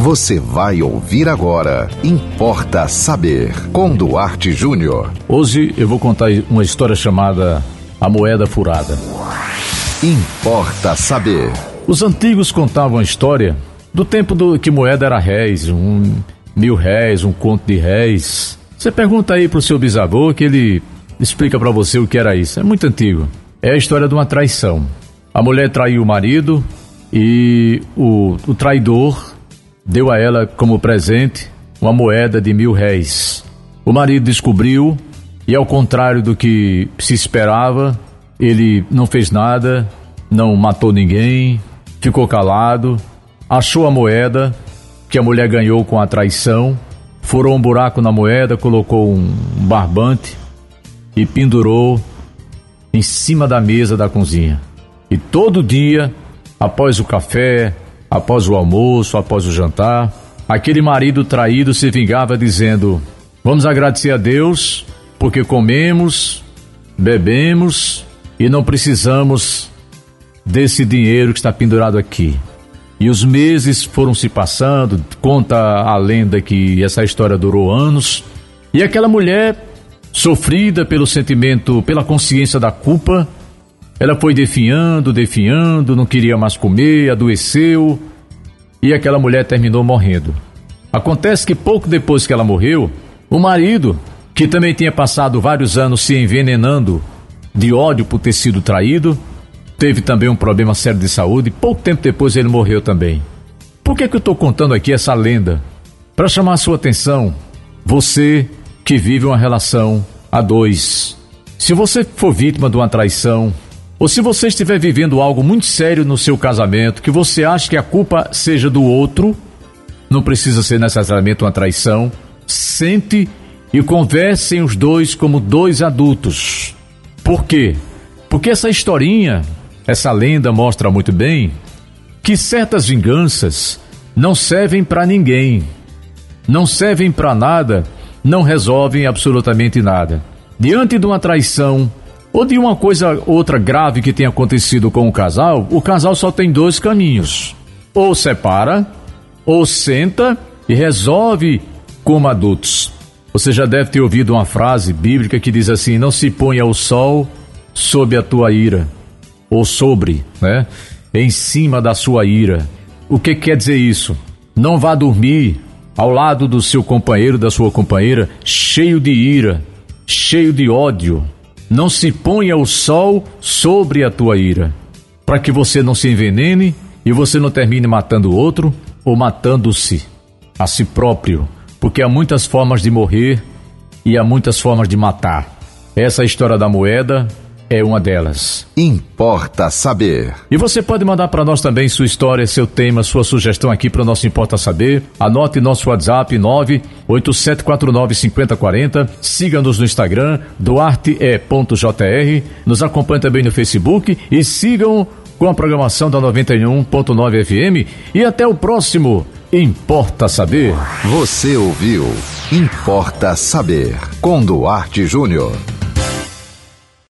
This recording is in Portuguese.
Você vai ouvir agora. Importa saber. Com Duarte Júnior. Hoje eu vou contar uma história chamada A Moeda Furada. Importa saber. Os antigos contavam a história do tempo do que moeda era réis, um mil réis, um conto de réis. Você pergunta aí pro seu bisavô que ele explica para você o que era isso. É muito antigo. É a história de uma traição. A mulher traiu o marido e o, o traidor deu a ela como presente uma moeda de mil réis. O marido descobriu e, ao contrário do que se esperava, ele não fez nada, não matou ninguém, ficou calado, achou a moeda que a mulher ganhou com a traição, furou um buraco na moeda, colocou um barbante e pendurou em cima da mesa da cozinha. E todo dia, após o café, após o almoço, após o jantar, aquele marido traído se vingava dizendo: Vamos agradecer a Deus porque comemos, bebemos e não precisamos desse dinheiro que está pendurado aqui. E os meses foram se passando, conta a lenda que essa história durou anos, e aquela mulher, sofrida pelo sentimento, pela consciência da culpa, ela foi definhando, definhando, não queria mais comer, adoeceu e aquela mulher terminou morrendo. Acontece que pouco depois que ela morreu, o marido, que também tinha passado vários anos se envenenando de ódio por ter sido traído, teve também um problema sério de saúde e pouco tempo depois ele morreu também. Por que, que eu estou contando aqui essa lenda? Para chamar a sua atenção, você que vive uma relação a dois. Se você for vítima de uma traição, ou se você estiver vivendo algo muito sério no seu casamento, que você acha que a culpa seja do outro, não precisa ser necessariamente uma traição, sente e conversem os dois como dois adultos. Por quê? Porque essa historinha, essa lenda mostra muito bem que certas vinganças não servem para ninguém, não servem para nada, não resolvem absolutamente nada. Diante de uma traição, ou de uma coisa outra grave que tenha acontecido com o casal, o casal só tem dois caminhos: ou separa, ou senta e resolve como adultos. Você já deve ter ouvido uma frase bíblica que diz assim: Não se ponha o sol sob a tua ira, ou sobre, né? Em cima da sua ira. O que quer dizer isso? Não vá dormir ao lado do seu companheiro, da sua companheira, cheio de ira, cheio de ódio, não se ponha o sol sobre a tua ira, para que você não se envenene e você não termine matando outro ou matando-se a si próprio, porque há muitas formas de morrer e há muitas formas de matar. Essa é história da moeda é uma delas. Importa saber. E você pode mandar para nós também sua história, seu tema, sua sugestão aqui para o nosso Importa Saber. Anote nosso WhatsApp 987495040. Siga-nos no Instagram, duarte.jr. Nos acompanhe também no Facebook e sigam com a programação da 91.9 FM. E até o próximo Importa Saber. Você ouviu Importa Saber com Duarte Júnior.